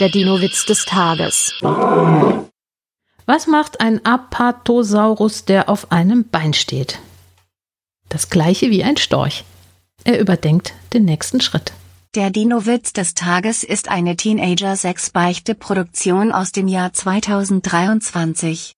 Der Dino-Witz des Tages. Was macht ein Apatosaurus, der auf einem Bein steht? Das gleiche wie ein Storch. Er überdenkt den nächsten Schritt. Der Dino-Witz des Tages ist eine Teenager-6-Beichte-Produktion aus dem Jahr 2023.